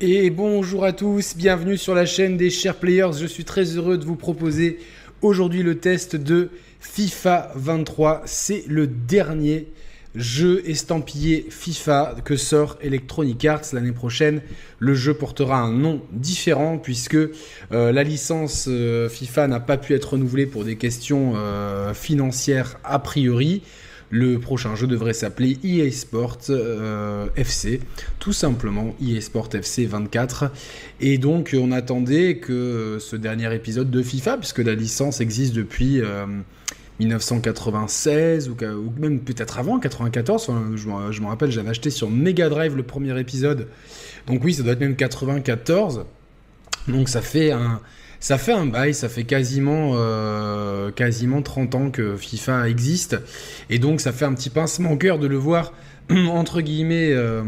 Et bonjour à tous, bienvenue sur la chaîne des chers players. Je suis très heureux de vous proposer aujourd'hui le test de FIFA 23. C'est le dernier jeu estampillé FIFA que sort Electronic Arts l'année prochaine. Le jeu portera un nom différent puisque euh, la licence euh, FIFA n'a pas pu être renouvelée pour des questions euh, financières a priori. Le prochain jeu devrait s'appeler EA Sport FC, tout simplement EA Sport FC 24. Et donc on attendait que ce dernier épisode de FIFA, puisque la licence existe depuis 1996 ou, même peut-être avant 94. je, me rappelle, j'avais acheté sur Mega Drive le premier épisode. Donc oui, ça doit être même 94. Donc ça fait un, ça fait un bail, ça fait quasiment, euh, quasiment 30 ans que FIFA existe. Et donc ça fait un petit pincement au cœur de le voir entre guillemets euh, euh,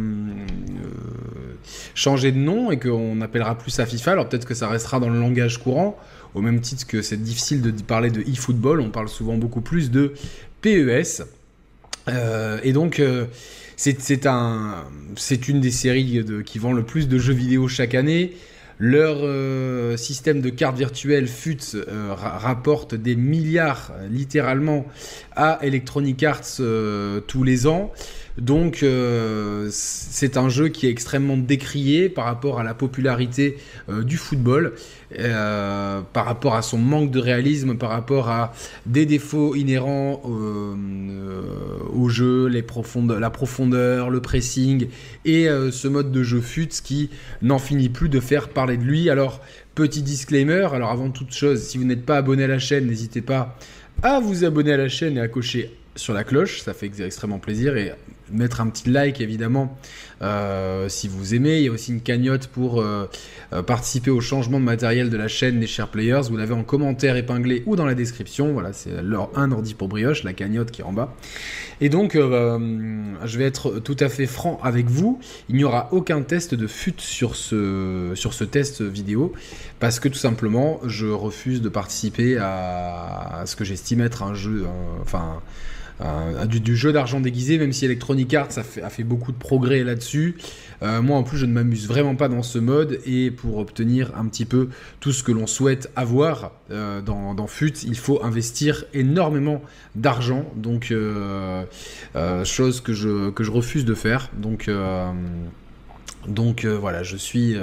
changer de nom et qu'on appellera plus ça FIFA. Alors peut-être que ça restera dans le langage courant, au même titre que c'est difficile de parler de e-football, on parle souvent beaucoup plus de PES. Et donc c'est un, c'est une des séries qui vend le plus de jeux vidéo chaque année. Leur système de cartes virtuelles FUT rapporte des milliards littéralement à Electronic Arts tous les ans. Donc euh, c'est un jeu qui est extrêmement décrié par rapport à la popularité euh, du football, euh, par rapport à son manque de réalisme, par rapport à des défauts inhérents au jeu, les la profondeur, le pressing et ce mode de jeu fut qui n'en finit plus de faire parler de lui. Alors petit disclaimer, alors avant toute chose, si vous n'êtes pas abonné à la chaîne, n'hésitez pas à vous abonner à la chaîne et à cocher sur la cloche, ça fait extrêmement plaisir et mettre un petit like évidemment euh, si vous aimez. Il y a aussi une cagnotte pour euh, euh, participer au changement de matériel de la chaîne des chers players. Vous l'avez en commentaire épinglé ou dans la description. Voilà, c'est un ordi pour brioche, la cagnotte qui est en bas. Et donc, je vais être tout à fait franc avec vous. Il n'y aura aucun test de fut sur ce, sur ce test vidéo parce que tout simplement, je refuse de participer à, ce que j'estime être un jeu, enfin du, jeu d'argent déguisé, même si Electronic Arts a fait, beaucoup de progrès là-dessus. Euh, moi en plus je ne m'amuse vraiment pas dans ce mode et pour obtenir un petit peu tout ce que l'on souhaite avoir euh, dans, dans, FUT, il faut investir énormément d'argent, donc chose que je, que je refuse de faire. Donc, donc voilà, je suis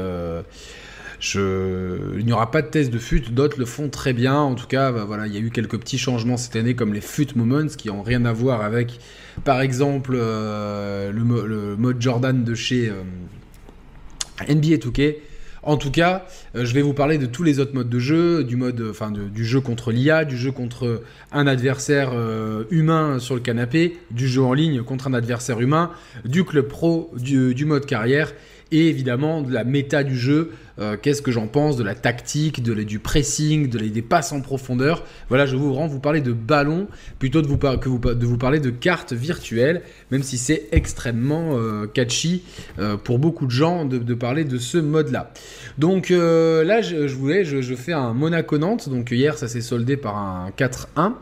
il n'y aura pas de test de FUT, d'autres le font très bien. En tout cas, bah, voilà, il y a eu quelques petits changements cette année, comme les FUT Moments, qui n'ont rien à voir avec, par exemple, euh, le, mode Jordan de chez euh, NBA 2K. En tout cas, euh, je vais vous parler de tous les autres modes de jeu, du mode, enfin, du jeu contre l'IA, du jeu contre un adversaire humain sur le canapé, du jeu en ligne contre un adversaire humain, du club pro, du mode carrière et évidemment de la méta du jeu. Euh, qu'est-ce que j'en pense de la tactique, de du pressing, de des passes en profondeur. Voilà, je vous vraiment vous parler de ballon plutôt que de vous parler de cartes virtuelles, même si c'est extrêmement euh, catchy euh, pour beaucoup de gens de, parler de ce mode-là. Donc là, je, voulais, je, je, fais un Monaco-Nantes. Donc hier, ça s'est soldé par un 4-1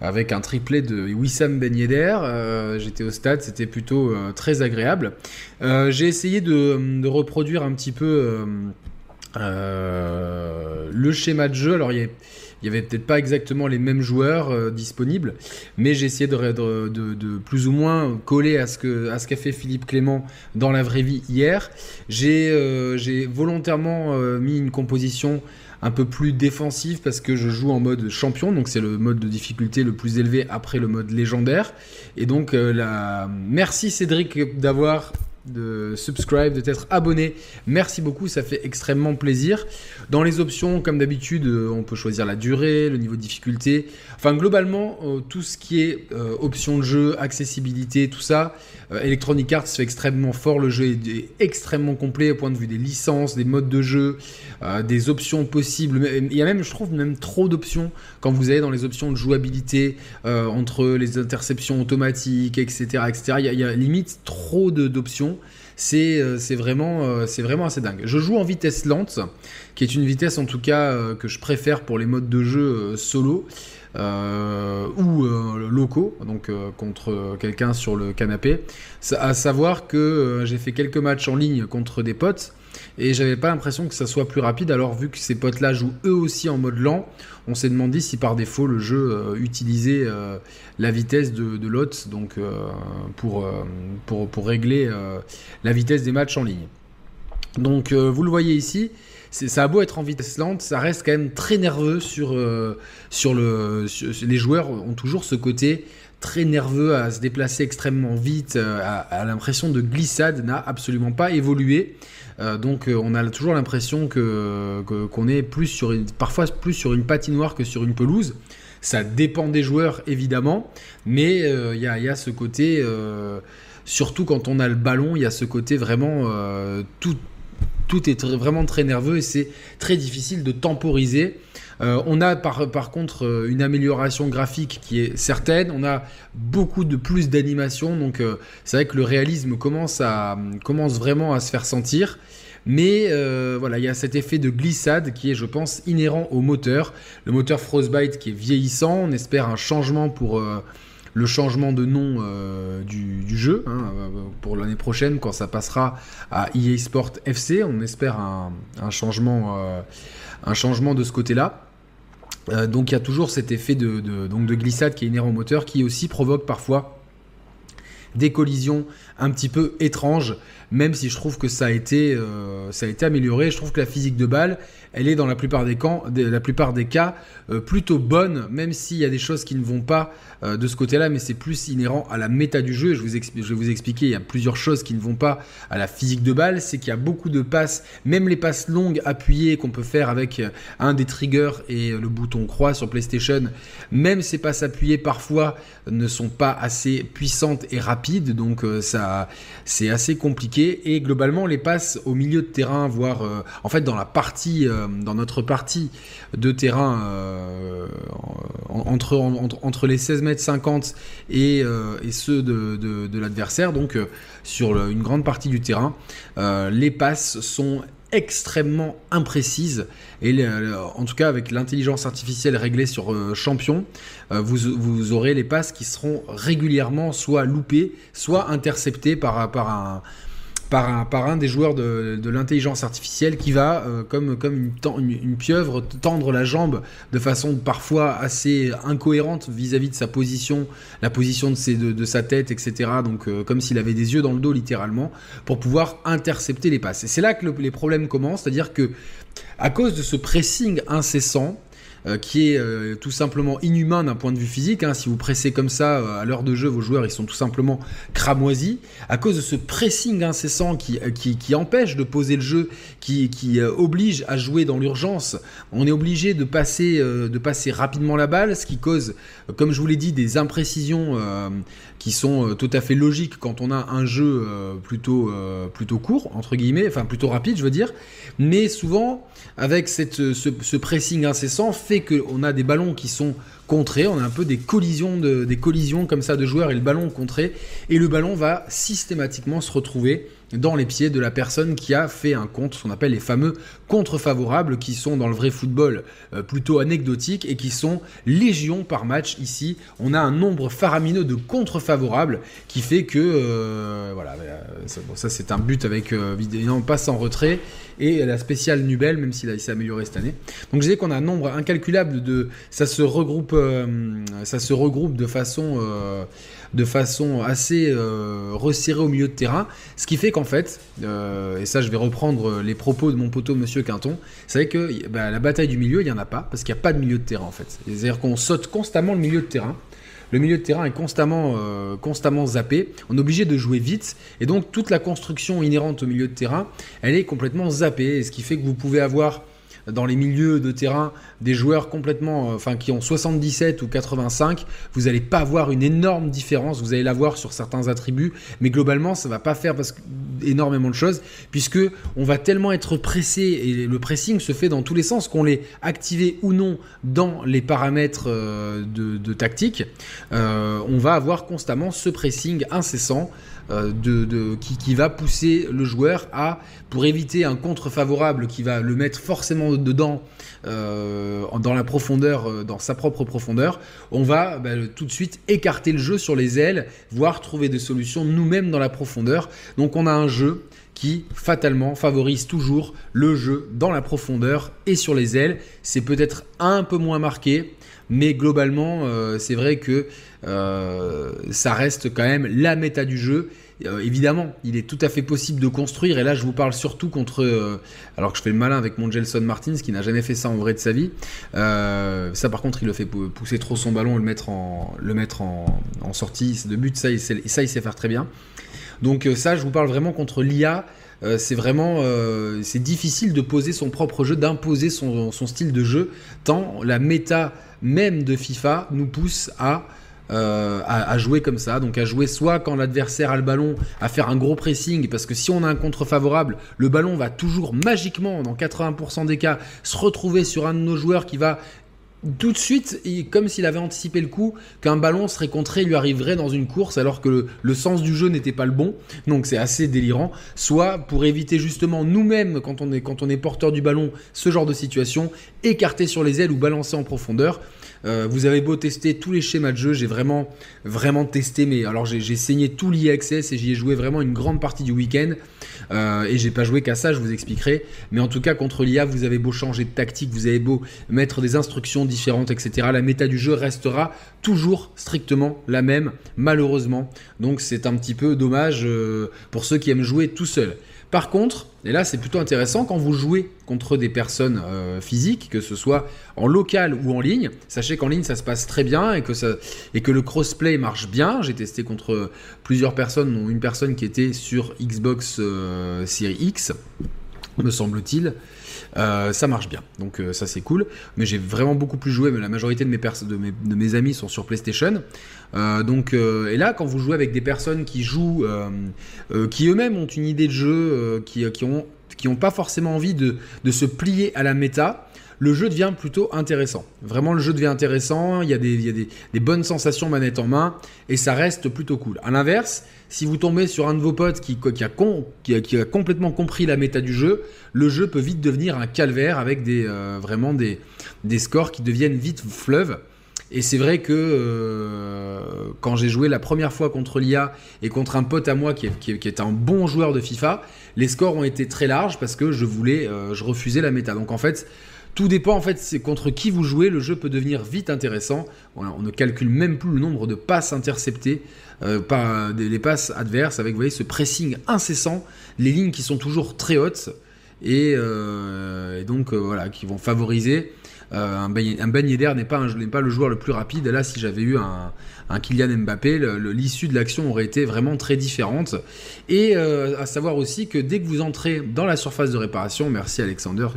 avec un triplé de Wissam Ben Yedder. Euh, j'étais au stade, c'était plutôt euh, très agréable. Euh, j'ai essayé de, reproduire un petit peu le schéma de jeu. Alors il y avait peut-être pas exactement les mêmes joueurs disponibles, mais j'ai essayé de, plus ou moins coller à ce qu'a fait Philippe Clément dans la vraie vie hier. J'ai volontairement mis une composition un peu plus défensive parce que je joue en mode champion, donc c'est le mode de difficulté le plus élevé après le mode légendaire. Et donc, euh, merci Cédric d'avoir de subscribe, de t'être abonné. Merci beaucoup, ça fait extrêmement plaisir. Dans les options, comme d'habitude, euh, on peut choisir la durée, le niveau de difficulté. Enfin, globalement, euh, tout ce qui est euh, options de jeu, accessibilité, tout ça, Electronic Arts fait extrêmement fort. Le jeu est, extrêmement complet au point de vue des licences, des modes de jeu, des options possibles. Il y a même, je trouve, même trop d'options quand vous allez dans les options de jouabilité entre les interceptions automatiques, etc. etc. Il, y a, il y a limite trop d'options. Euh, c'est vraiment, euh, c'est vraiment assez dingue. Je joue en vitesse lente, qui est une vitesse en tout cas euh, que je préfère pour les modes de jeu solo. ou locaux, donc contre quelqu'un sur le canapé. À savoir que j'ai fait quelques matchs en ligne contre des potes et j'avais pas l'impression que ça soit plus rapide. Alors vu que ces potes-là jouent eux aussi en mode lent, on s'est demandé si par défaut le jeu euh, utilisait euh, la vitesse de, de donc pour, pour, pour, régler la vitesse des matchs en ligne. Donc vous le voyez ici, ça a beau être en vitesse lente, ça reste quand même très nerveux sur, sur le. les joueurs ont toujours ce côté très nerveux, à se déplacer extrêmement vite, euh, à, l'impression de glissade, n'a absolument pas évolué. Euh, donc euh, on a toujours l'impression que qu'on est plus sur une, parfois plus sur une patinoire que sur une pelouse. Ça dépend des joueurs évidemment, mais il y, a, ce côté, surtout quand on a le ballon, il y a ce côté vraiment tout tout est vraiment très nerveux et c'est très difficile de temporiser. Euh, on a par, contre euh, une amélioration graphique qui est certaine. On a beaucoup de plus d'animation. Donc euh, c'est vrai que le réalisme commence vraiment à se faire sentir. Mais voilà, il y a cet effet de glissade qui est, je pense, inhérent au moteur. Le moteur Frostbite qui est vieillissant. On espère un changement pour le changement de nom du, jeu hein, pour l'année prochaine quand ça passera à EA Sport FC. On espère un, changement, un changement de ce côté-là. Euh, donc il y a toujours cet effet de, de glissade qui est inhérent au moteur qui aussi provoque parfois des collisions un petit peu étranges, même si je trouve que ça a été, euh, ça a été amélioré. Je trouve que la physique de balle, elle est dans la plupart des, camps, la plupart des cas euh, plutôt bonne, même s'il y a des choses qui ne vont pas euh, de ce côté-là, mais c'est plus inhérent à la méta du jeu. Je, je vais vous expliquer, il y a plusieurs choses qui ne vont pas à la physique de balle, c'est qu'il y a beaucoup de passes, même les passes longues appuyées qu'on peut faire avec un des triggers et le bouton croix sur PlayStation, même ces passes appuyées parfois ne sont pas assez puissantes et rapides, donc ça c'est assez compliqué. Et globalement, les passes au milieu de terrain, voire en fait dans la partie euh, dans notre partie de terrain euh, entre, entre, les 16 mètres 50 et, euh, et ceux de, de, l'adversaire, donc sur une grande partie du terrain, les passes sont extrêmement imprécises et en tout cas avec l'intelligence artificielle réglée sur champion vous, vous, aurez les passes qui seront régulièrement soit loupées soit interceptées par, par un par un, des joueurs de, l'intelligence artificielle qui va, euh, comme, comme une, pieuvre, tendre la jambe de façon parfois assez incohérente vis-à-vis de sa position, la position de, sa tête, etc. Donc euh, comme s'il avait des yeux dans le dos littéralement, pour pouvoir intercepter les passes. Et c'est là que les problèmes commencent, c'est-à-dire que à cause de ce pressing incessant, euh, qui est euh, tout simplement inhumain d'un point de vue physique. Hein. Si vous pressez comme ça euh, à l'heure de jeu, vos joueurs ils sont tout simplement cramoisis à cause de ce pressing incessant qui, qui, empêche de poser le jeu, qui, qui oblige à jouer dans l'urgence. On est obligé de passer, de passer rapidement la balle, ce qui cause, comme je vous l'ai dit, des imprécisions qui sont tout à fait logiques quand on a un jeu plutôt, plutôt court, entre guillemets, enfin plutôt rapide, je veux dire. Mais souvent, avec cette, ce, ce pressing incessant, fait qu'on a des ballons qui sont contrés, on a un peu des collisions, de, des collisions comme ça de joueurs et le ballon contré, et le ballon va systématiquement se retrouver dans les pieds de la personne qui a fait un contre, ce qu'on appelle les fameux contre favorables, qui sont dans le vrai football euh, plutôt anecdotiques et qui sont légion par match. Ici, on a un nombre faramineux de contre favorables qui fait que, euh, voilà, euh, ça, c'est un but avec évidemment passe en retrait et la spéciale Nubel, même s'il s'est amélioré cette année. Donc je disais qu'on a un nombre incalculable de, ça se regroupe, ça se regroupe de façon de façon assez euh, resserrée au milieu de terrain. Ce qui fait qu'en fait, euh, et ça je vais reprendre les propos de mon poteau Monsieur Quinton, c'est vrai que bah, la bataille du milieu, il n'y en a pas, parce qu'il n'y a pas de milieu de terrain en fait. C'est-à-dire qu'on saute constamment le milieu de terrain. Le milieu de terrain est constamment, euh, constamment zappé. On est obligé de jouer vite. Et donc toute la construction inhérente au milieu de terrain, elle est complètement zappée. Et ce qui fait que vous pouvez avoir dans les milieux de terrain des joueurs complètement, euh, enfin qui ont 77 ou 85, vous n'allez pas avoir une énorme différence. Vous allez l'avoir sur certains attributs, mais globalement, ça va pas faire énormément de choses, puisque on va tellement être pressé et le pressing se fait dans tous les sens, qu'on l'ait activé ou non dans les paramètres euh, de, tactique, euh, on va avoir constamment ce pressing incessant de, qui, va pousser le joueur à, pour éviter un contre favorable qui va le mettre forcément dedans dans la profondeur, dans sa propre profondeur, on va bah, tout de suite écarter le jeu sur les ailes, voire trouver des solutions nous-mêmes dans la profondeur. Donc on a un jeu qui fatalement favorise toujours le jeu dans la profondeur et sur les ailes. C'est peut-être un peu moins marqué, mais globalement, euh, c'est vrai que euh, ça reste quand même la méta du jeu. Euh, évidemment, il est tout à fait possible de construire, et là je vous parle surtout contre, alors que je fais le malin avec mon Gelson Martins qui n'a jamais fait ça en vrai de sa vie. ça par contre, il le fait pousser trop son ballon et le mettre en, le mettre en, sortie de but, ça il, sait faire très bien. Donc ça, je vous parle vraiment contre l'IA. c'est vraiment c'est difficile de poser son propre jeu, d'imposer son, son, style de jeu, tant la méta même de FIFA nous pousse euh, à, à, jouer comme ça, donc à jouer soit quand l'adversaire a le ballon, à faire un gros pressing, parce que si on a un contre favorable, le ballon va toujours magiquement, dans 80% des cas, se retrouver sur un de nos joueurs qui va tout de suite, comme s'il avait anticipé le coup, qu'un ballon serait contré lui arriverait dans une course alors que le, sens du jeu n'était pas le bon. Donc c'est assez délirant. Soit pour éviter justement nous-mêmes, quand, on est, quand on est porteur du ballon, ce genre de situation, écarter sur les ailes ou balancer en profondeur. Euh, vous avez beau tester tous les schémas de jeu, j'ai vraiment, vraiment testé, mais alors j'ai saigné tout l'IXS et j'y ai joué vraiment une grande partie du week-end. Euh, et j'ai pas joué qu'à ça, je vous expliquerai. Mais en tout cas, contre l'IA, vous avez beau changer de tactique, vous avez beau mettre des instructions différentes, etc. La méta du jeu restera toujours strictement la même, malheureusement. Donc c'est un petit peu dommage euh, pour ceux qui aiment jouer tout seul. Par contre, et là c'est plutôt intéressant, quand vous jouez contre des personnes euh, physiques, que ce soit en local ou en ligne, sachez qu'en ligne ça se passe très bien et que, ça, et que le crossplay marche bien. J'ai testé contre plusieurs personnes, dont une personne qui était sur Xbox euh, Series X, me semble-t-il. Euh, ça marche bien, donc ça c'est cool. Mais j'ai vraiment beaucoup plus joué, mais la majorité de mes, amis sont sur PlayStation. Euh, donc, euh, et là, quand vous jouez avec des personnes qui jouent, euh, qui eux-mêmes ont une idée de jeu, qui, qui, pas forcément envie de, se plier à la méta, le jeu devient plutôt intéressant. Vraiment, le jeu devient intéressant. Il y a des, il y a des, bonnes sensations manette en main et ça reste plutôt cool. À l'inverse, si vous tombez sur un de vos potes qui, qui, a, qui, qui, complètement compris la méta du jeu, le jeu peut vite devenir un calvaire avec des, vraiment des, des scores qui deviennent vite fleuves. Et c'est vrai que euh, quand j'ai joué la première fois contre l'IA et contre un pote à moi qui est, un bon joueur de FIFA, les scores ont été très larges parce que je voulais, euh, je refusais la méta. Donc en fait, tout dépend en fait, c'est contre qui vous jouez, le jeu peut devenir vite intéressant. on ne calcule même plus le nombre de passes interceptées euh, par les passes adverses avec vous voyez ce pressing incessant, les lignes qui sont toujours très hautes et, et donc voilà qui vont favoriser euh, un, ben, Yedder n'est pas, pas le joueur le plus rapide. Là, si j'avais eu un, Kylian Mbappé, l'issue de l'action aurait été vraiment très différente. Et euh, à savoir aussi que dès que vous entrez dans la surface de réparation, merci Alexander,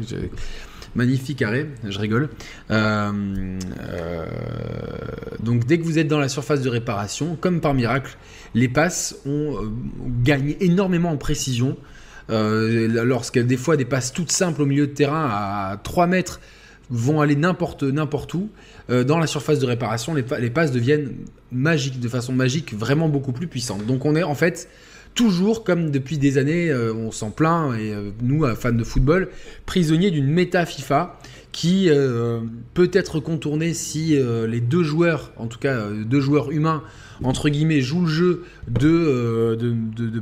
magnifique arrêt, je rigole. Euh, donc dès que vous êtes dans la surface de réparation, comme par miracle, les passes ont gagné énormément en précision. Lorsqu'il des fois des passes toutes simples au milieu de terrain à 3 mètres vont aller n'importe n'importe où. Euh, dans la surface de réparation, les, passes deviennent magiques, de façon magique, vraiment beaucoup plus puissantes. Donc on est en fait toujours, comme depuis des années, euh, on s'en plaint, et euh, nous, fans de football, prisonniers d'une méta FIFA qui peut être contournée si les deux joueurs, en tout cas deux joueurs humains, entre guillemets, jouent le jeu de,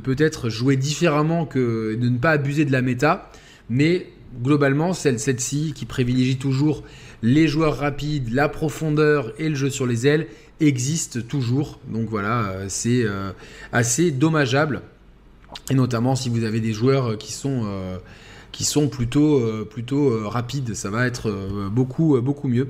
peut-être jouer différemment que de ne pas abuser de la méta. Mais globalement, celle, ci qui privilégie toujours les joueurs rapides, la profondeur et le jeu sur les ailes, existe toujours. Donc voilà, euh, c'est euh, assez dommageable. Et notamment si vous avez des joueurs qui sont, euh, qui sont plutôt, plutôt rapides, ça va être beaucoup, beaucoup mieux.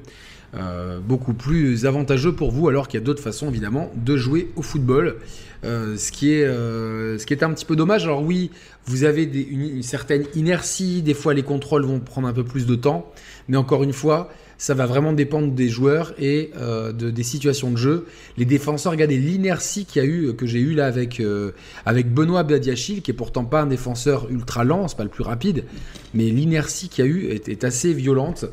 beaucoup plus avantageux pour vous, alors qu'il y a d'autres façons évidemment de jouer au football. ce qui est un petit peu dommage. Alors oui, vous avez une, certaine inertie, des fois les contrôles vont prendre un peu plus de temps, mais encore une fois, ça va vraiment dépendre des joueurs et euh, de, des situations de jeu. Les défenseurs, regardez l'inertie qu'il y a eu, que j'ai eu là avec, euh, avec Benoît Badiachil, qui est pourtant pas un défenseur ultra lent, c'est pas le plus rapide, mais l'inertie qu'il y a eu est, assez violente.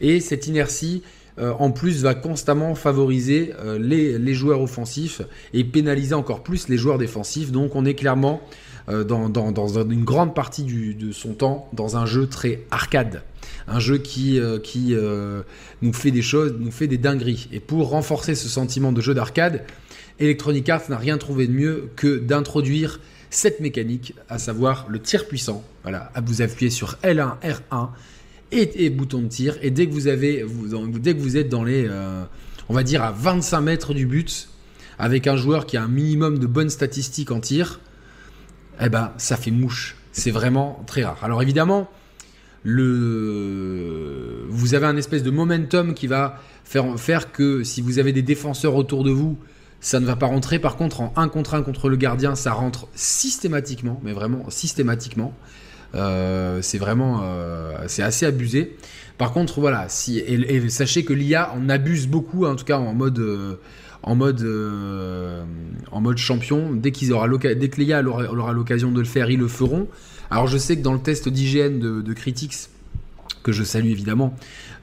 Et cette inertie, en plus va constamment favoriser les, joueurs offensifs et pénaliser encore plus les joueurs défensifs. Donc on est clairement dans, une grande partie de son temps dans un jeu très arcade. Un jeu qui, qui nous fait des choses, nous fait des dingueries. Et pour renforcer ce sentiment de jeu d'arcade, Electronic Arts n'a rien trouvé de mieux que d'introduire cette mécanique, à savoir le tir puissant. Voilà, vous appuyez sur L1, R1 et, bouton de tir, et dès que vous avez, dès que vous êtes dans les, euh, on va dire à 25 mètres du but, avec un joueur qui a un minimum de bonnes statistiques en tir, eh ben ça fait mouche. C'est vraiment très rare. Alors évidemment, vous avez un espèce de momentum qui va faire, que si vous avez des défenseurs autour de vous, ça ne va pas rentrer. Par contre, en 1 contre 1 contre le gardien, ça rentre systématiquement, mais vraiment systématiquement. Euh, c'est vraiment euh, c'est assez abusé. Par contre, voilà, si, et, sachez que l'IA en abuse beaucoup, en tout cas en mode, euh, en mode, en mode champion. Dès, qu'ils aura dès que l'IA aura, l'occasion de le faire, ils le feront. Alors je sais que dans le test d'hygiène de, de Critics, que je salue évidemment,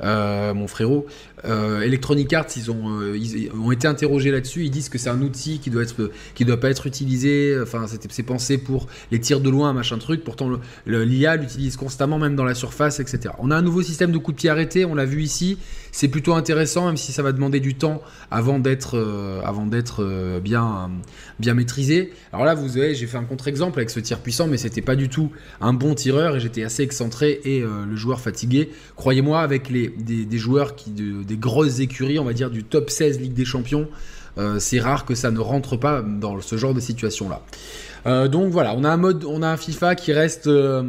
mon frérot, euh, Electronic Arts, ils ont, euh, ils ont été interrogés là-dessus. Ils disent que c'est un outil qui doit être, qui doit pas être utilisé. Enfin, c'est pensé pour les tirs de loin, machin truc. Pourtant, l'IA l'utilise constamment, même dans la surface, etc. On a un nouveau système de coup de pied arrêté. On l'a vu ici. C'est plutôt intéressant, même si ça va demander du temps avant d'être, euh, avant d'être bien, bien maîtrisé. Alors là, vous voyez, j'ai fait un contre-exemple avec ce tir puissant, mais c'était pas du tout un bon tireur et j'étais assez excentré et le joueur fatigué. Croyez-moi, avec les, des, joueurs qui, des grosses écuries, on va dire du top 16 Ligue des Champions, euh, c'est rare que ça ne rentre pas dans ce genre de situation-là. Euh, donc voilà, on a un mode, on a un FIFA qui reste, euh,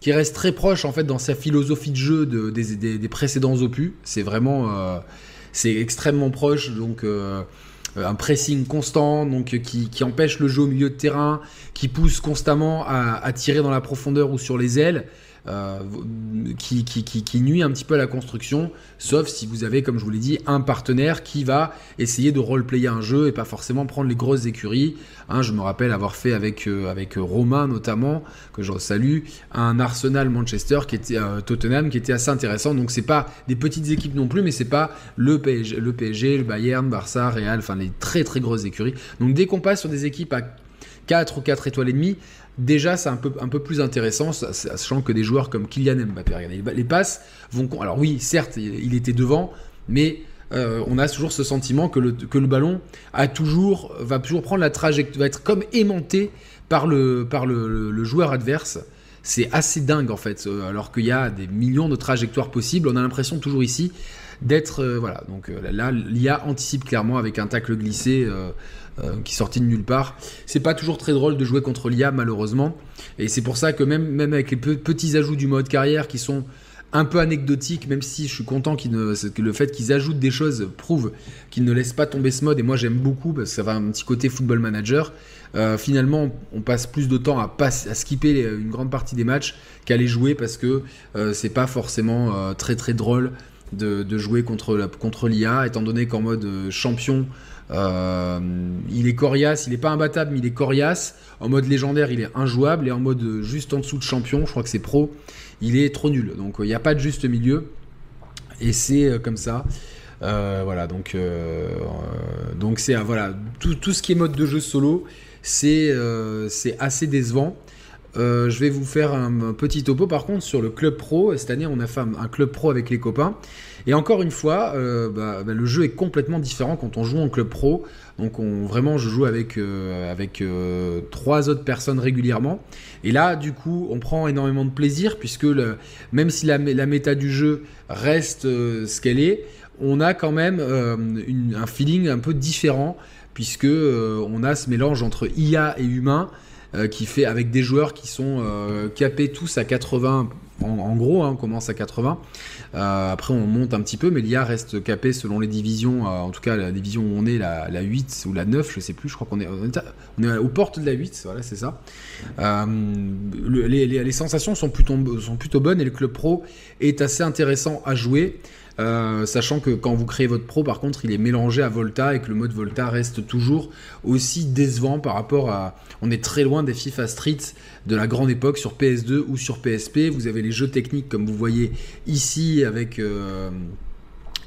qui reste très proche en fait dans sa philosophie de jeu des, précédents opus. C'est vraiment, c'est extrêmement proche. Donc un pressing constant, donc qui, empêche le jeu au milieu de terrain, qui pousse constamment à tirer dans la profondeur ou sur les ailes. Euh, qui, nuit un petit peu à la construction, sauf si vous avez, comme je vous l'ai dit, un partenaire qui va essayer de roleplayer un jeu et pas forcément prendre les grosses écuries. Hein, je me rappelle avoir fait avec, euh, avec Romain notamment, que je salue, un Arsenal Manchester qui était euh, Tottenham qui était assez intéressant. Donc c'est pas des petites équipes non plus, mais c'est pas le PSG, le PSG, le Bayern, Barça, Real, enfin les très très grosses écuries. Donc dès qu'on passe sur des équipes à 4 ou 4 étoiles et demie, déjà c'est un peu, un peu plus intéressant, sachant que des joueurs comme Kylian Mbappé, les passes vont... Alors oui, certes, il était devant, mais euh, on a toujours ce sentiment que le, ballon a toujours, va toujours prendre la trajectoire, va être comme aimanté par le, le, joueur adverse. C'est assez dingue en fait, euh, alors qu'il y a des millions de trajectoires possibles. On a l'impression toujours ici d'être... Euh, voilà, donc là, l'IA anticipe clairement avec un tacle glissé euh, qui sortit de nulle part. C'est pas toujours très drôle de jouer contre l'IA malheureusement. Et c'est pour ça que même, avec les petits ajouts du mode carrière qui sont un peu anecdotiques, même si je suis content que le fait qu'ils ajoutent des choses prouve qu'ils ne laissent pas tomber ce mode. Et moi j'aime beaucoup parce que ça va un petit côté football manager. Euh, finalement, on passe plus de temps à, skipper une grande partie des matchs qu'à les jouer parce que euh, c'est pas forcément très très drôle de, jouer contre, l'IA, étant donné qu'en mode champion, euh, il est coriace, il n'est pas imbattable, mais il est coriace. En mode légendaire, il est injouable. Et en mode juste en dessous de champion, je crois que c'est pro, il est trop nul. Donc il n'y a pas de juste milieu. Et c'est euh, comme ça. Euh, voilà, donc donc c'est voilà tout, ce qui est mode de jeu solo, c'est assez décevant. Je vais vous faire un, petit topo par contre sur le club pro. Cette année, on a fait un club pro avec les copains. Et encore une fois, euh, bah, bah, le jeu est complètement différent quand on joue en club pro. Donc on, vraiment, je joue avec, euh, avec euh, trois autres personnes régulièrement. Et là, du coup, on prend énormément de plaisir puisque même si la, la, méta du jeu reste ce qu'elle est, on a quand même un feeling un peu différent puisque on a ce mélange entre IA et humain qui fait avec des joueurs qui sont capés tous à 80 en, gros, hein, on commence à 80. Euh, après, on monte un petit peu, mais l'IA reste capée selon les divisions. Euh, en tout cas, la division où on est, la, 8 ou la 9, je sais plus. Je crois qu'on est, on est aux portes de la 8. Voilà, c'est ça. Euh, les, sensations sont plutôt, sont plutôt bonnes et le club pro est assez intéressant à jouer. Euh, sachant que quand vous créez votre pro, par contre, il est mélangé à Volta et que le mode Volta reste toujours aussi décevant par rapport à. On est très loin des FIFA Street de la grande époque sur PS2 ou sur PSP. Vous avez les jeux techniques comme vous voyez ici avec. Euh,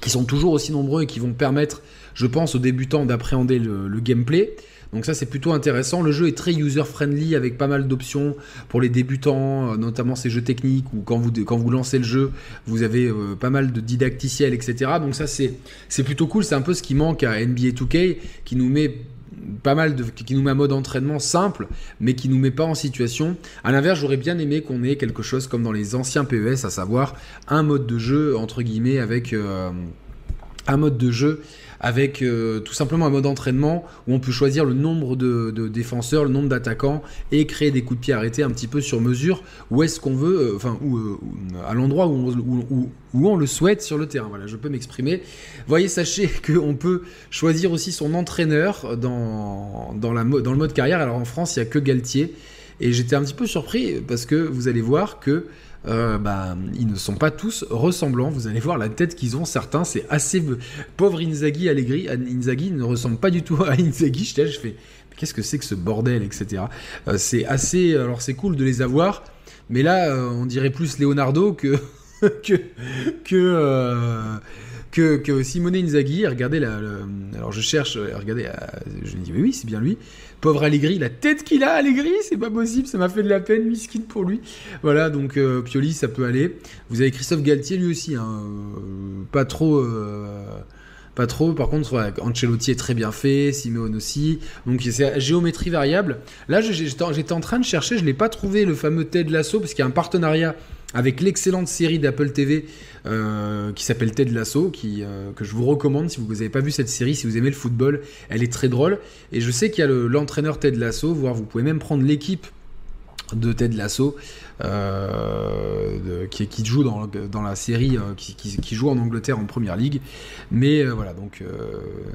qui sont toujours aussi nombreux et qui vont permettre, je pense, aux débutants d'appréhender le, gameplay. Donc ça c'est plutôt intéressant. Le jeu est très user-friendly avec pas mal d'options pour les débutants, euh, notamment ces jeux techniques où quand vous, lancez le jeu, vous avez euh, pas mal de didacticiels, etc. Donc ça c'est plutôt cool. C'est un peu ce qui manque à NBA 2K qui nous met pas mal de qui nous met un mode entraînement simple mais qui nous met pas en situation. À l'inverse j'aurais bien aimé qu'on ait quelque chose comme dans les anciens PES à savoir un mode de jeu entre guillemets avec euh, un mode de jeu avec euh, tout simplement un mode d'entraînement où on peut choisir le nombre de, défenseurs, le nombre d'attaquants et créer des coups de pied arrêtés un petit peu sur mesure où est-ce qu'on veut, euh, enfin, euh, à l'endroit où, on le souhaite sur le terrain. Voilà, je peux m'exprimer. Voyez, sachez qu'on peut choisir aussi son entraîneur dans, dans le mode carrière. Alors en France, il n'y a que Galtier. Et j'étais un petit peu surpris parce que vous allez voir que euh, bah, ils ne sont pas tous ressemblants. Vous allez voir la tête qu'ils ont. Certains, c'est assez pauvre Inzaghi Allegri. Inzaghi ne ressemble pas du tout à Inzaghi. Je, je fais, qu'est-ce que c'est que ce bordel, etc. Euh, c'est assez. Alors c'est cool de les avoir, mais là, euh, on dirait plus Leonardo que que que que, Simone Inzaghi. Regardez là, alors je cherche, regardez, je me dis mais oui, c'est bien lui. Pauvre Allegri, la tête qu'il a, Allegri, c'est pas possible, ça m'a fait de la peine, miskin pour lui. Voilà, donc euh, Pioli, ça peut aller. Vous avez Christophe Galtier, lui aussi, hein, euh, pas trop. Euh, pas trop. Par contre, Ancelotti est très bien fait, Simeone aussi. Donc c'est géométrie variable. Là, j'étais en train de chercher, je l'ai pas trouvé le fameux Ted Lasso parce qu'il y a un partenariat avec l'excellente série d'Apple TV euh, qui s'appelle Ted Lasso, euh, que je vous recommande si vous n'avez pas vu cette série, si vous aimez le football, elle est très drôle. Et je sais qu'il y a l'entraîneur Ted Lasso, voire vous pouvez même prendre l'équipe de Ted Lasso, euh, qui, joue dans, la série, qui, qui, joue en Angleterre en Première Ligue. Mais voilà, donc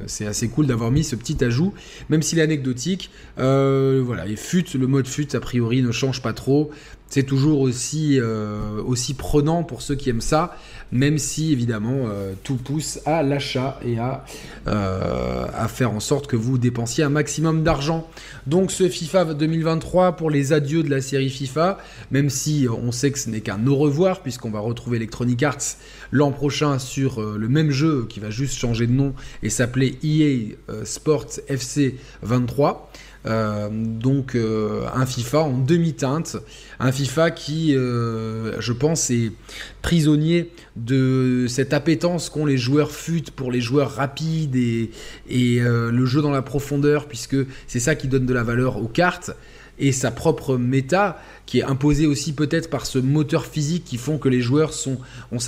c'est assez cool d'avoir mis ce petit ajout, même s'il est anecdotique. voilà, et fut, le mode fut, a priori, ne change pas trop c'est toujours aussi, euh, aussi prenant pour ceux qui aiment ça, même si évidemment euh, tout pousse à l'achat et à, euh, à faire en sorte que vous dépensiez un maximum d'argent. Donc ce FIFA 2023 pour les adieux de la série FIFA, même on sait que ce n'est qu'un au revoir puisqu'on va retrouver Electronic Arts l'an prochain sur le même jeu qui va juste changer de nom et s'appeler EA Sports FC 23. Euh, donc euh, un FIFA en demi-teinte, un FIFA qui, euh, je pense, est prisonnier de cette appétence qu'ont les joueurs fut pour les joueurs rapides et le jeu dans la profondeur, puisque c'est ça qui donne de la valeur aux cartes et sa propre méta qui est imposée aussi peut-être par ce moteur physique qui font que les joueurs sont, ont,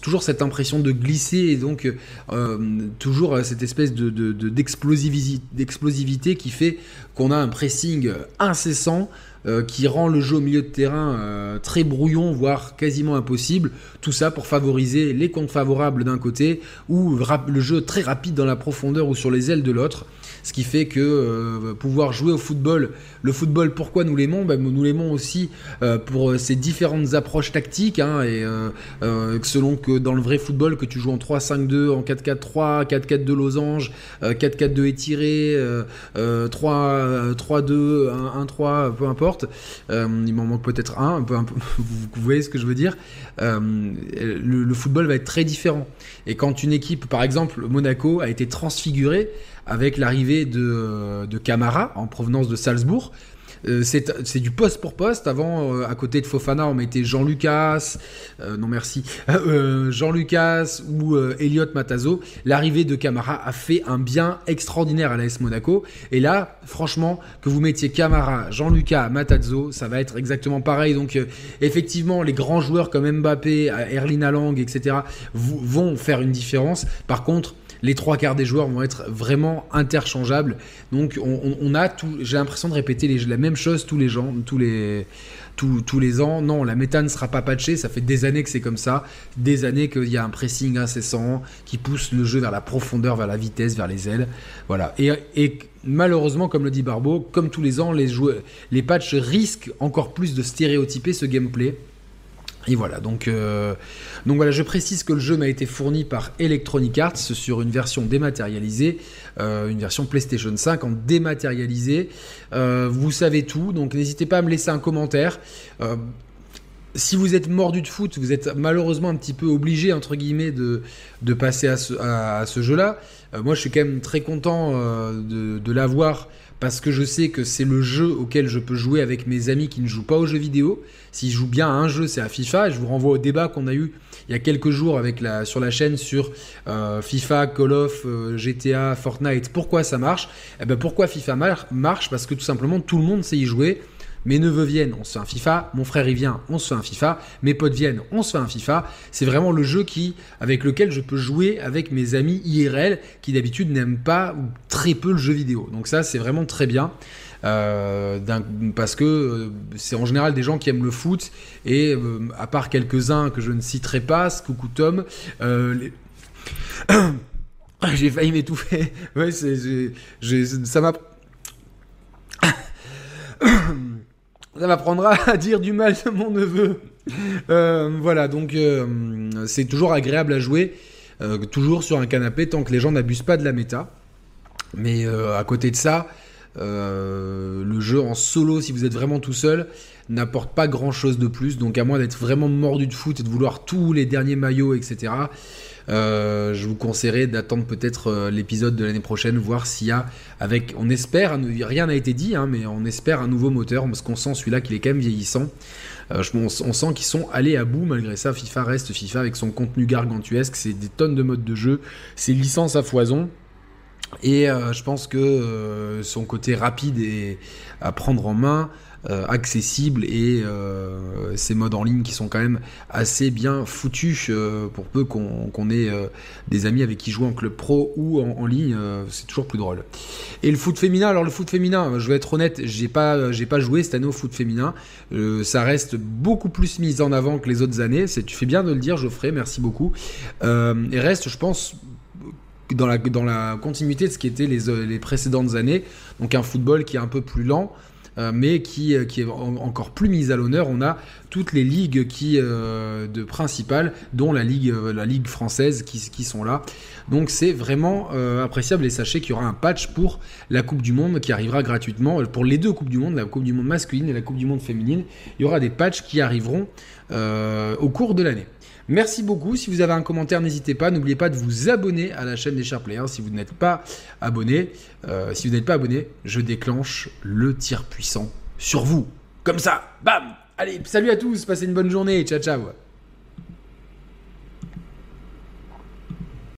toujours cette impression de glisser et donc euh, toujours cette espèce de, d'explosivité qui fait qu'on a un pressing incessant euh, qui rend le jeu au milieu de terrain euh, très brouillon, voire quasiment impossible. Tout ça pour favoriser les comptes favorables d'un côté ou le jeu très rapide dans la profondeur ou sur les ailes de l'autre ce qui fait que euh, pouvoir jouer au football, le football, pourquoi nous l'aimons? Ben, Nous l'aimons aussi euh, pour ses différentes approches tactiques, hein, euh, selon que dans le vrai football, que tu joues en 3-5-2, en 4-4-3, 4-4-2 losange, 4-4-2 étiré, 3-2, 1-3, peu importe, il m'en manque peut-être un, peu, vous, voyez ce que je veux dire le football va être très différent. Et quand une équipe, par exemple Monaco, a été transfigurée, avec l'arrivée de, de Camara en provenance de Salzbourg. Euh, c'est du poste pour poste. Avant, euh, à côté de Fofana, on mettait Jean Lucas, euh, non merci, Jean Lucas ou Elliot Matazo. L'arrivée de Camara a fait un bien extraordinaire à l'AS Monaco. Et là, franchement, que vous mettiez Camara, Jean Lucas, Matazo, ça va être exactement pareil. Donc, effectivement, les grands joueurs comme Mbappé, Erling Haaland, etc., vont faire une différence. Par contre, les trois quarts des joueurs vont être vraiment interchangeables. Donc on, a tout. J'ai l'impression de répéter la même chose tous les gens, tous les tous, les ans. Non, la méta ne sera pas patchée. Ça fait des années que c'est comme ça, des années qu'il y a un pressing incessant qui pousse le jeu vers la profondeur, vers la vitesse, vers les ailes. Voilà. Et, malheureusement, comme le dit Barbeau, comme tous les ans, les, joueurs, les patchs risquent encore plus de stéréotyper ce gameplay. Et voilà, donc, euh, donc voilà, je précise que le jeu m'a été fourni par Electronic Arts sur une version dématérialisée, euh, une version PlayStation 5 en dématérialisé. Euh, vous savez tout, donc n'hésitez pas à me laisser un commentaire. si vous êtes mordu de foot, vous êtes malheureusement un petit peu obligé, entre guillemets, de, passer à ce, jeu-là. Moi, je suis quand même très content de l'avoir parce que je sais que c'est le jeu auquel je peux jouer avec mes amis qui ne jouent pas aux jeux vidéo. S'ils jouent bien à un jeu, c'est à FIFA. Je vous renvoie au débat qu'on a eu il y a quelques jours sur la chaîne sur euh, FIFA, Call of, GTA, Fortnite. Pourquoi ça marche? Eh ben pourquoi FIFA marche? Parce que tout simplement tout le monde sait y jouer. Mes neveux viennent, on se fait un FIFA. Mon frère y vient, on se fait un FIFA. Mes potes viennent, on se fait un FIFA. C'est vraiment le jeu qui, avec lequel je peux jouer avec mes amis IRL qui d'habitude n'aiment pas ou très peu le jeu vidéo. Donc ça, c'est vraiment très bien. Euh, parce que euh, c'est en général des gens qui aiment le foot et euh, à part quelques-uns que je ne citerai pas, coucou Tom, j'ai failli m'étouffer. ça m'a ça m'apprendra à dire du mal de mon neveu. Euh, voilà, donc euh, c'est toujours agréable à jouer, euh, toujours sur un canapé, tant que les gens n'abusent pas de la méta. Mais à côté de ça, le jeu en solo, si vous êtes vraiment tout seul, n'apporte pas grand chose de plus. Donc à moins d'être vraiment mordu de foot et de vouloir tous les derniers maillots, etc. Euh, je vous conseillerais d'attendre peut-être euh, l'épisode de l'année prochaine, voir s'il y a, avec, on espère, rien n'a été dit, hein, mais on espère un nouveau moteur, parce qu'on sent celui-là qu'il est quand même vieillissant. Euh, on, sent qu'ils sont allés à bout, malgré ça, FIFA reste FIFA avec son contenu gargantuesque, c'est des tonnes de modes de jeu, c'est licence à foison. Et je pense que son côté rapide et à prendre en main, euh, accessible et euh, ces modes en ligne qui sont quand même assez bien foutus euh, pour peu qu'on ait des amis avec qui jouer en club pro ou en, ligne, c'est toujours plus drôle. Et le foot féminin, alors le foot féminin, je vais être honnête, j'ai pas, pas joué cette année au foot féminin. ça reste beaucoup plus mis en avant que les autres années. Tu fais bien de le dire, Geoffrey, merci beaucoup. et reste, je pense, dans la, continuité de ce qui était les, les précédentes années. Donc un football qui est un peu plus lent, euh, mais qui, euh, est encore plus mise à l'honneur. On a toutes les ligues qui, euh, de principales, dont la ligue, la ligue française, qui, qui sont là. Donc c'est vraiment appréciable et sachez qu'il y aura un patch pour la Coupe du Monde qui arrivera gratuitement pour les deux Coupes du Monde, la Coupe du Monde masculine et la Coupe du Monde féminine. Il y aura des patchs qui arriveront au cours de l'année. Merci beaucoup. Si vous avez un commentaire, n'hésitez pas. N'oubliez pas de vous abonner à la chaîne des Sharp Players si vous n'êtes pas abonné. Euh, si vous n'êtes pas abonné, je déclenche le tir puissant sur vous. Comme ça. Bam Allez, salut à tous. Passez une bonne journée. Ciao, ciao.